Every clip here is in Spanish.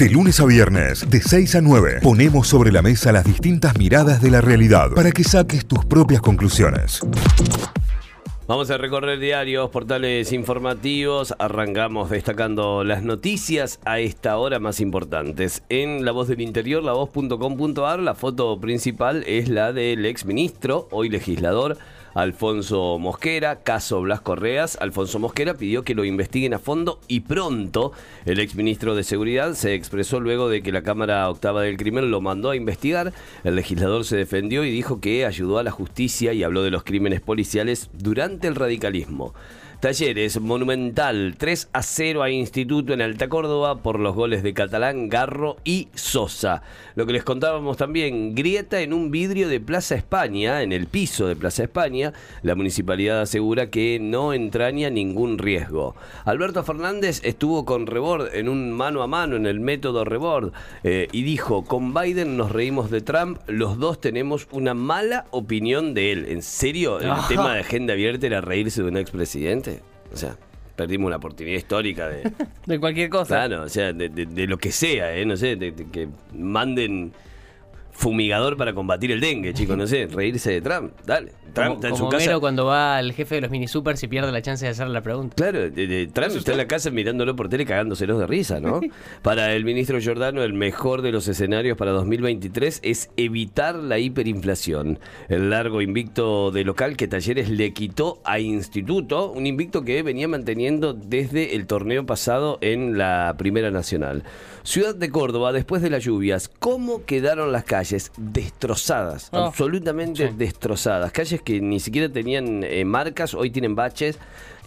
De lunes a viernes, de 6 a 9, ponemos sobre la mesa las distintas miradas de la realidad para que saques tus propias conclusiones. Vamos a recorrer diarios, portales informativos. Arrancamos destacando las noticias a esta hora más importantes. En La Voz del Interior, lavoz.com.ar, la foto principal es la del ex ministro, hoy legislador, Alfonso Mosquera, caso Blas Correas. Alfonso Mosquera pidió que lo investiguen a fondo y pronto. El exministro de Seguridad se expresó luego de que la Cámara Octava del Crimen lo mandó a investigar. El legislador se defendió y dijo que ayudó a la justicia y habló de los crímenes policiales durante el radicalismo. Talleres, Monumental, 3 a 0 a Instituto en Alta Córdoba por los goles de Catalán, Garro y Sosa. Lo que les contábamos también, grieta en un vidrio de Plaza España, en el piso de Plaza España. La municipalidad asegura que no entraña ningún riesgo. Alberto Fernández estuvo con Rebord en un mano a mano en el método Rebord eh, y dijo, con Biden nos reímos de Trump, los dos tenemos una mala opinión de él. ¿En serio? ¿El tema de agenda abierta era reírse de un expresidente? O sea, perdimos una oportunidad histórica de. de cualquier cosa. Claro, o sea, de, lo que sea, ¿eh? No sé, de, que manden fumigador para combatir el dengue, chicos, no sé, reírse de Trump, dale. Trump está en su cuando va al jefe de los mini super si pierde la chance de hacer la pregunta. Claro, Trump está en la casa mirándolo por tele cagándoselos de risa, ¿no? para el ministro Giordano, el mejor de los escenarios para 2023 es evitar la hiperinflación. El largo invicto de local que Talleres le quitó a Instituto, un invicto que venía manteniendo desde el torneo pasado en la Primera Nacional. Ciudad de Córdoba, después de las lluvias, ¿cómo quedaron las calles? Destrozadas, oh, absolutamente destrozadas. Calles que ni siquiera tenían eh, marcas, hoy tienen baches.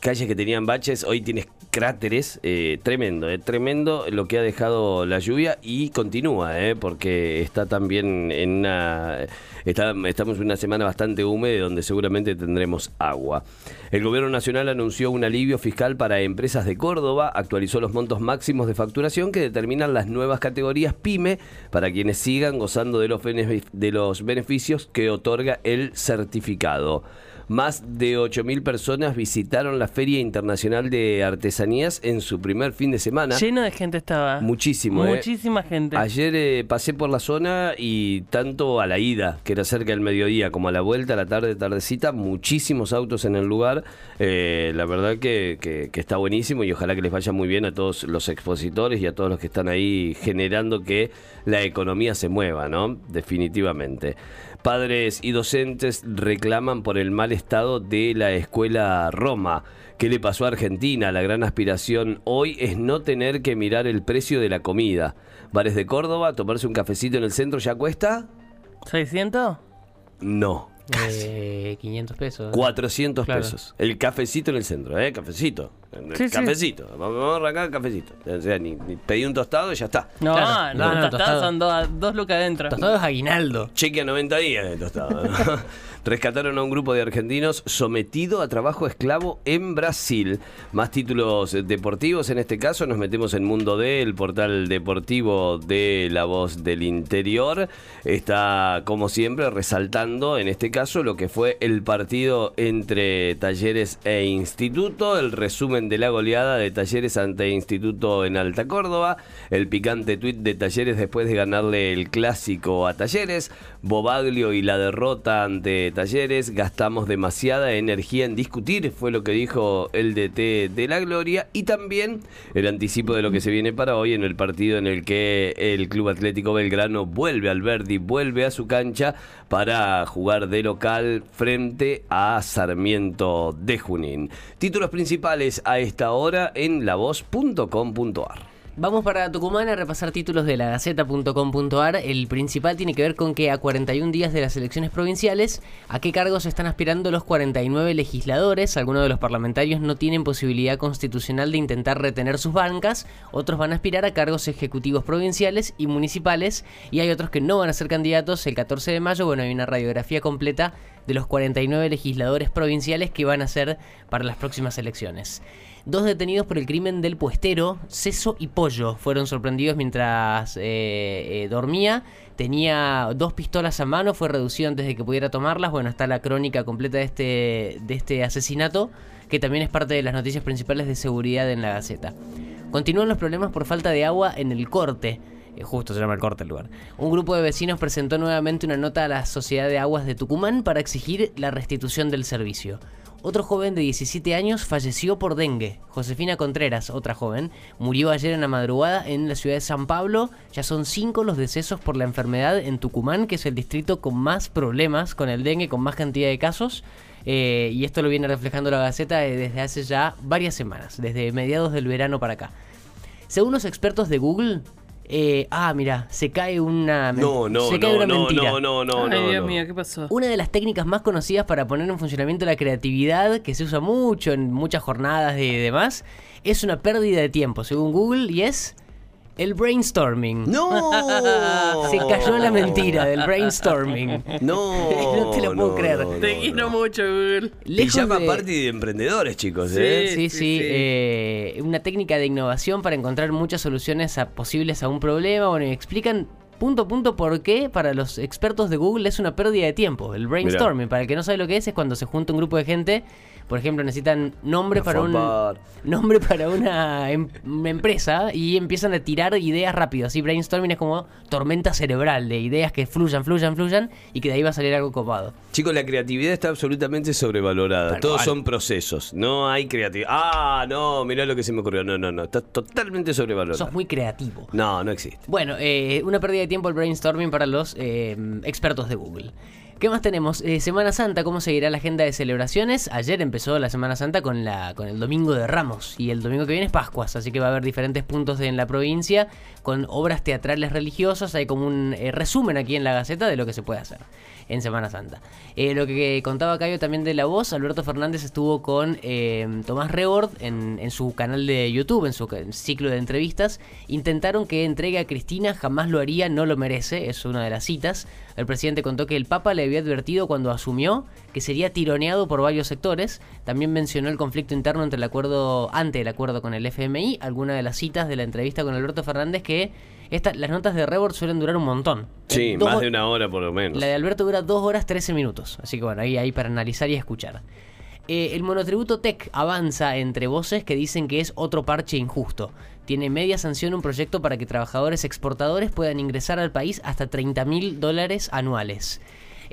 Calles que tenían baches, hoy tienes cráteres. Eh, tremendo, eh, tremendo lo que ha dejado la lluvia y continúa, porque está también en una. Estamos en una semana bastante húmeda donde seguramente tendremos agua. El gobierno nacional anunció un alivio fiscal para empresas de Córdoba, actualizó los montos máximos de facturación que determinan las nuevas categorías PYME para quienes sigan gozando de los, de los beneficios que otorga el certificado. Más de 8.000 personas visitaron la Feria Internacional de Artesanías en su primer fin de semana. Lleno de gente estaba. Muchísimo. ¿eh? Muchísima gente. Ayer eh, pasé por la zona y tanto a la ida, que era cerca del mediodía, como a la vuelta, a la tarde, tardecita, muchísimos autos en el lugar. Eh, la verdad que, que está buenísimo y ojalá que les vaya muy bien a todos los expositores y a todos los que están ahí generando que la economía se mueva, ¿no? Definitivamente. Padres y docentes reclaman por el mal estado de la escuela Roma. ¿Qué le pasó a Argentina? La gran aspiración hoy es no tener que mirar el precio de la comida. Bares de Córdoba, tomarse un cafecito en el centro ya cuesta. ¿600? No. Eh, 500 pesos. 400 pesos. El cafecito en el centro, ¿eh? Cafecito. Cafecito. Vamos a arrancar el cafecito. O sea, ni, pedí un tostado y ya está. No, no, no, no, tostado son dos, lucas adentro. Tostado es aguinaldo. Cheque a 90 días de tostado. rescataron a un grupo de argentinos sometido a trabajo esclavo en Brasil. Más títulos deportivos, en este caso nos metemos en Mundo D, el portal deportivo de La Voz del Interior. Está, como siempre, resaltando, en este caso, lo que fue el partido entre Talleres e Instituto, el resumen de la goleada de Talleres ante Instituto en Alta Córdoba, el picante tuit de Talleres después de ganarle el clásico a Talleres, Bobaglio y la derrota ante Talleres, gastamos demasiada energía en discutir, fue lo que dijo el DT de la Gloria, y también el anticipo de lo que se viene para hoy en el partido en el que el Club Atlético Belgrano vuelve al Verdi, vuelve a su cancha para jugar de local frente a Sarmiento de Junín. Títulos principales a esta hora en lavoz.com.ar. Vamos para Tucumán a repasar títulos de la Gaceta.com.ar. El principal tiene que ver con que a 41 días de las elecciones provinciales, ¿a qué cargos están aspirando los 49 legisladores? Algunos de los parlamentarios no tienen posibilidad constitucional de intentar retener sus bancas, otros van a aspirar a cargos ejecutivos provinciales y municipales, y hay otros que no van a ser candidatos el 14 de mayo. Bueno, hay una radiografía completa de los 49 legisladores provinciales que van a ser para las próximas elecciones. Dos detenidos por el crimen del puestero, Ceso y Pollo, fueron sorprendidos mientras eh, eh, dormía. Tenía dos pistolas a mano, fue reducido antes de que pudiera tomarlas. Bueno, está la crónica completa de este, de este asesinato, que también es parte de las noticias principales de seguridad en la Gaceta. Continúan los problemas por falta de agua en el corte. Eh, Justo se llama el corte el lugar. Un grupo de vecinos presentó nuevamente una nota a la Sociedad de Aguas de Tucumán para exigir la restitución del servicio. Otro joven de 17 años falleció por dengue. Josefina Contreras, otra joven, murió ayer en la madrugada en la ciudad de San Pablo. Ya son cinco los decesos por la enfermedad en Tucumán, que es el distrito con más problemas con el dengue, con más cantidad de casos. Eh, y esto lo viene reflejando la Gaceta eh, desde hace ya varias semanas, desde mediados del verano para acá. Según los expertos de Google, eh, ah, mira, se cae una, No, no, se cae no, una no, mentira. no, no, no, Ay, no, Dios no. mío, ¿qué pasó? Una de las técnicas más conocidas para poner en funcionamiento la creatividad, que se usa mucho en muchas jornadas y demás, es una pérdida de tiempo, según Google, y es el brainstorming. ¡No! Se cayó la mentira del brainstorming. No, No te lo puedo creer. Te quiero mucho, Google. Llama de- party de emprendedores, chicos, Sí. ¿eh? Sí, sí, sí. eh, una técnica de innovación para encontrar muchas soluciones a- posibles a un problema. Bueno, y explican punto a punto por qué para los expertos de Google es una pérdida de tiempo. El brainstorming, para el que no sabe lo que es, es cuando se junta un grupo de gente, por ejemplo, necesitan nombre para un nombre para una, em- una empresa y empiezan a tirar ideas rápido. Así brainstorming es como tormenta cerebral de ideas que fluyan, fluyan, fluyan y que de ahí va a salir algo copado. Chicos, la creatividad está absolutamente sobrevalorada. Tal Todos cual. son procesos. No hay creatividad. Ah, no, mirá lo que se me ocurrió. No, no, no. Está totalmente sobrevalorado. Sos muy creativo. No, no existe. Bueno, eh, una pérdida de tiempo el brainstorming para los eh, expertos de Google. ¿Qué más tenemos? Eh, Semana Santa, ¿cómo seguirá la agenda de celebraciones? Ayer empezó la Semana Santa con, la, con el Domingo de Ramos y el domingo que viene es Pascuas, así que va a haber diferentes puntos en la provincia con obras teatrales religiosas. Hay como un eh, resumen aquí en la Gaceta de lo que se puede hacer en Semana Santa. Eh, lo que contaba Cayo también de la voz, Alberto Fernández estuvo con eh, Tomás Rebord en, en su canal de YouTube, en su ciclo de entrevistas. Intentaron que entregue a Cristina, jamás lo haría, no lo merece, es una de las citas. El presidente contó que el Papa le había advertido cuando asumió que sería tironeado por varios sectores. También mencionó el conflicto interno entre el acuerdo, ante el acuerdo con el FMI. Alguna de las citas de la entrevista con Alberto Fernández que esta- las notas de Rebord suelen durar un montón. Sí, Dos más de una hora por lo menos. la de Alberto dura 2 horas 13 minutos. Así que bueno, ahí hay para analizar y escuchar. Eh, el monotributo TEC avanza entre voces que dicen que es otro parche injusto. Tiene media sanción un proyecto para que trabajadores exportadores puedan ingresar al país hasta 30 mil dólares anuales.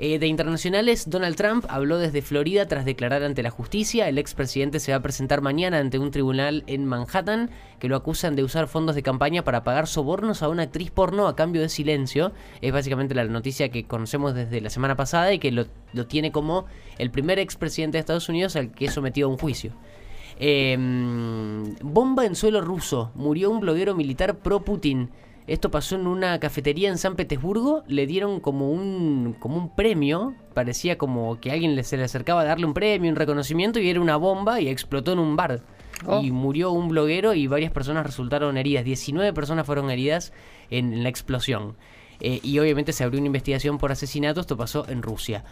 Eh, de internacionales, Donald Trump habló desde Florida tras declarar ante la justicia. El expresidente se va a presentar mañana ante un tribunal en Manhattan que lo acusan de usar fondos de campaña para pagar sobornos a una actriz porno a cambio de silencio. Es básicamente la noticia que conocemos desde la semana pasada y que lo, tiene como el primer expresidente de Estados Unidos al que es sometido a un juicio. Eh, bomba en suelo ruso. Murió un bloguero militar pro-Putin. Esto pasó en una cafetería en San Petersburgo. Le dieron como un, como un premio. Parecía como que alguien se le acercaba a darle un premio, un reconocimiento. Y era una bomba y explotó en un bar. Oh. Y murió un bloguero y varias personas resultaron heridas. 19 personas fueron heridas en, en la explosión. Eh, y obviamente se abrió una investigación por asesinato. Esto pasó en Rusia.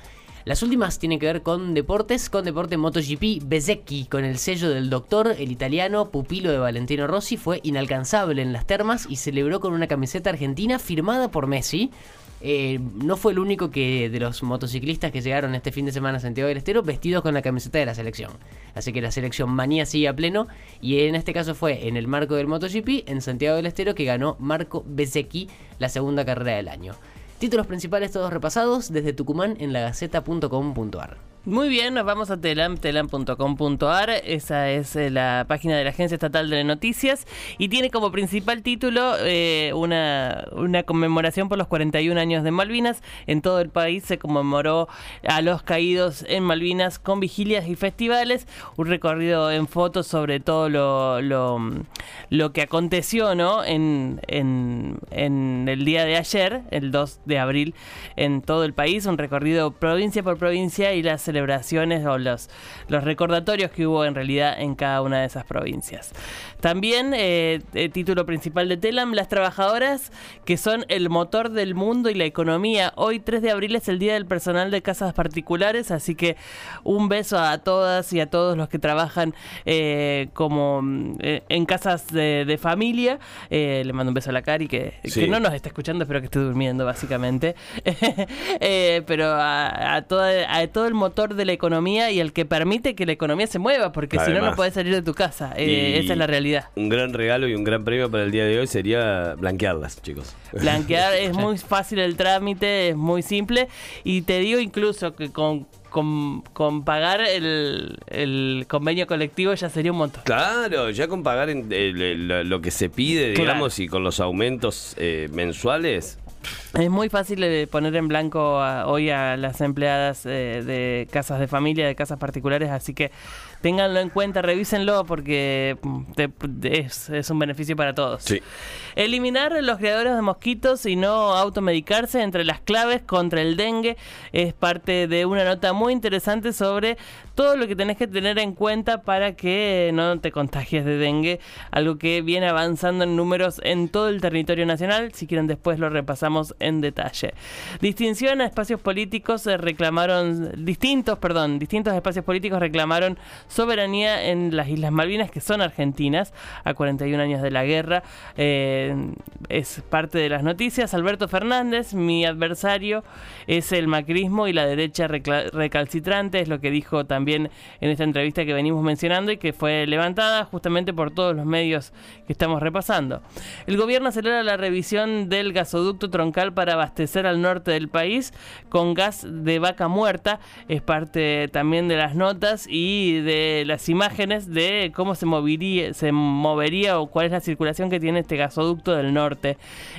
Las últimas tienen que ver con deportes, con deporte MotoGP. Bezecchi, con el sello del doctor, el italiano, pupilo de Valentino Rossi, fue inalcanzable en las termas y celebró con una camiseta argentina firmada por Messi. Eh, no fue el único que de los motociclistas que llegaron este fin de semana a Santiago del Estero vestidos con la camiseta de la selección. Así que la selección manía sigue a pleno y en este caso fue en el marco del MotoGP en Santiago del Estero que ganó Marco Bezecchi la segunda carrera del año. Títulos principales todos repasados desde Tucumán en lagaceta.com.ar. Muy bien, nos vamos a telam, telam.com.ar. Esa es eh, la página de la Agencia Estatal de Noticias y tiene como principal título eh, una, una conmemoración por los 41 años de Malvinas. En todo el país se conmemoró a los caídos en Malvinas con vigilias y festivales. Un recorrido en fotos sobre todo lo, lo, lo que aconteció ¿no? en, en, en el día de ayer, el 2 de abril, en todo el país. Un recorrido provincia por provincia y las celebraciones o los, los recordatorios que hubo en realidad en cada una de esas provincias. También, eh, el título principal de Telam, las trabajadoras que son el motor del mundo y la economía. Hoy 3 de abril es el Día del Personal de Casas Particulares, así que un beso a todas y a todos los que trabajan eh, como mm, eh, en casas de, de familia. Eh, le mando un beso a la Cari que, Sí. que no nos está escuchando, espero que esté durmiendo básicamente. Eh, pero a, a toda- a todo el motor motor de la economía y el que permite que la economía se mueva, porque si no, no puedes salir de tu casa. Eh, esa es la realidad. Un gran regalo y un gran premio para el día de hoy sería blanquearlas, chicos. Blanquear es muy fácil el trámite, es muy simple. Y te digo incluso que con, con, con pagar el, el convenio colectivo ya sería un montón. Claro, ya con pagar en- el- el- lo que se pide, Claro. digamos, y con los aumentos eh, mensuales. Es muy fácil de poner en blanco a- hoy a las empleadas eh, de casas de familia, de casas particulares, así que ténganlo en cuenta, revísenlo porque te- es, es un beneficio para todos. Sí. Eliminar los criadores de mosquitos y no automedicarse entre las claves contra el dengue es parte de una nota muy interesante sobre todo lo que tenés que tener en cuenta para que no te contagies de dengue, algo que viene avanzando en números en todo el territorio nacional. Si quieren después lo repasamos en detalle. Distinción a espacios políticos se reclamaron distintos, perdón, distintos espacios políticos reclamaron soberanía en las Islas Malvinas que son argentinas a 41 años de la guerra. Eh, es parte de las noticias. Alberto Fernández, mi adversario, es el macrismo y la derecha recalcitrante, es lo que dijo también en esta entrevista que venimos mencionando y que fue levantada justamente por todos los medios que estamos repasando. El gobierno acelera la revisión del gasoducto troncal para abastecer al norte del país con gas de vaca muerta. Es parte también de las notas y de las imágenes de cómo se movería, se movería o cuál es la circulación que tiene este gasoducto del norte.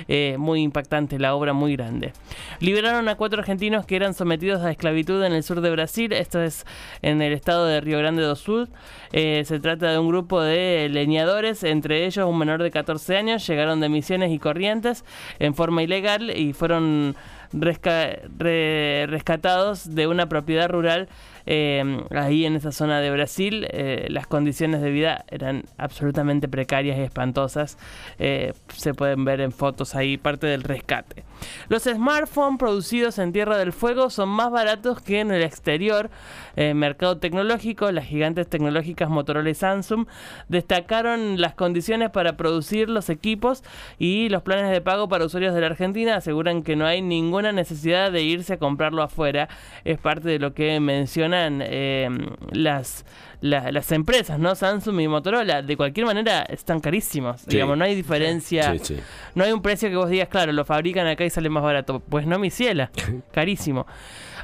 Eh, muy impactante, la obra muy grande. Liberaron a cuatro argentinos que eran sometidos a esclavitud en el sur de Brasil. Esto es en el estado de Río Grande do Sul. Eh, se trata de un grupo de leñadores, entre ellos un menor de 14 años. Llegaron de Misiones y Corrientes en forma ilegal y fueron resca- re- rescatados de una propiedad rural eh, ahí en esa zona de Brasil. Eh, las condiciones de vida eran absolutamente precarias y espantosas. Eh, se pueden ver en fotos ahí parte del rescate. Los smartphones producidos en Tierra del Fuego son más baratos que en el exterior. Eh, mercado tecnológico, las gigantes tecnológicas Motorola y Samsung destacaron las condiciones para producir los equipos y los planes de pago para usuarios de la Argentina aseguran que no hay ninguna necesidad de irse a comprarlo afuera. Es parte de lo que eh, las, la- las empresas, ¿no? Samsung y Motorola. De cualquier manera están carísimos. Sí. Digamos, no hay diferencia. Sí, sí. No hay un precio que vos digas, claro, lo fabrican acá y sale más barato. Pues no, mi ciela. Carísimo.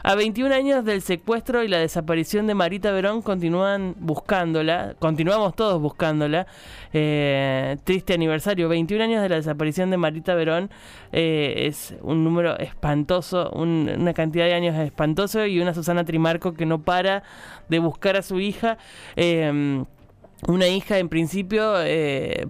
A 21 años del secuestro y la desaparición de Marita Verón continúan buscándola, continuamos todos buscándola. Eh, triste aniversario, 21 años de la desaparición de Marita Verón eh, es un número espantoso, un- una cantidad de años espantoso y una Susana Trimarco que no para de buscar a su hija. Eh, una hija en principio, eh,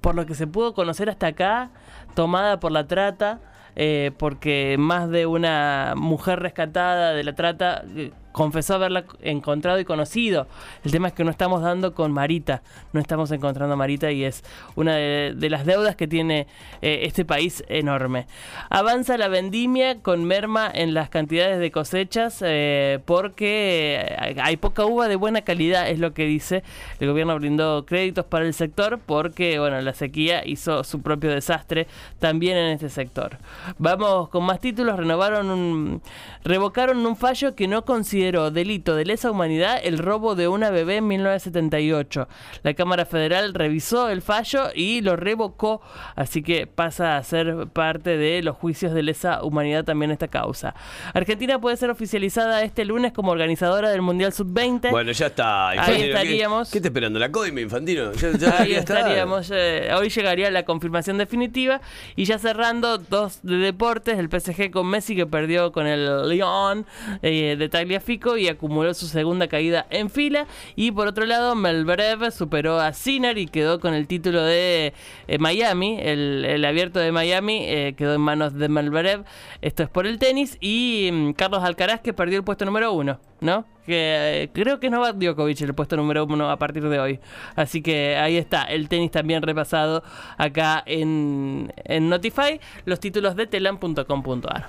por lo que se pudo conocer hasta acá, tomada por la trata, eh, porque más de una mujer rescatada de la trata eh, confesó haberla encontrado y conocido. El tema es que no estamos dando con Marita, no estamos encontrando a Marita y es una de, las deudas que tiene eh, este país enorme. Avanza la vendimia con merma en las cantidades de cosechas eh, porque hay- poca uva de buena calidad, es lo que dice. El gobierno brindó créditos para el sector porque bueno, la sequía hizo su propio desastre también en este sector. Vamos con más títulos, renovaron revocaron un fallo que no consideró delito de lesa humanidad el robo de una bebé en 1978. La Cámara Federal revisó el fallo y lo revocó, así que pasa a ser parte de los juicios de lesa humanidad también esta causa. Argentina puede ser oficializada este lunes como organizadora del Mundial Sub-20. Bueno, ya está. Ahí Infantino. ¿Qué- estaríamos. ¿Qué, te esperando? ¿La coima, Infantino? Ya, ya Ahí estaríamos. eh, hoy llegaría la confirmación definitiva. Y ya cerrando, dos de deportes. El PSG con Messi que perdió con el Lyon eh, de Tagliafico y acumuló su segunda caída en fila. Y por otro lado, Melbrev superó a Sinner y quedó con el título de eh, Miami. El, el abierto de Miami eh, quedó en manos de Melbrev. Esto es por el tenis. Y mm, Carlos Alcaraz que perdió el puesto número uno. ¿No? Que eh, creo que es Novak Djokovic el puesto número uno a partir de hoy. Así que ahí está, el tenis también repasado acá en, en Notify, los títulos de telam.com.ar.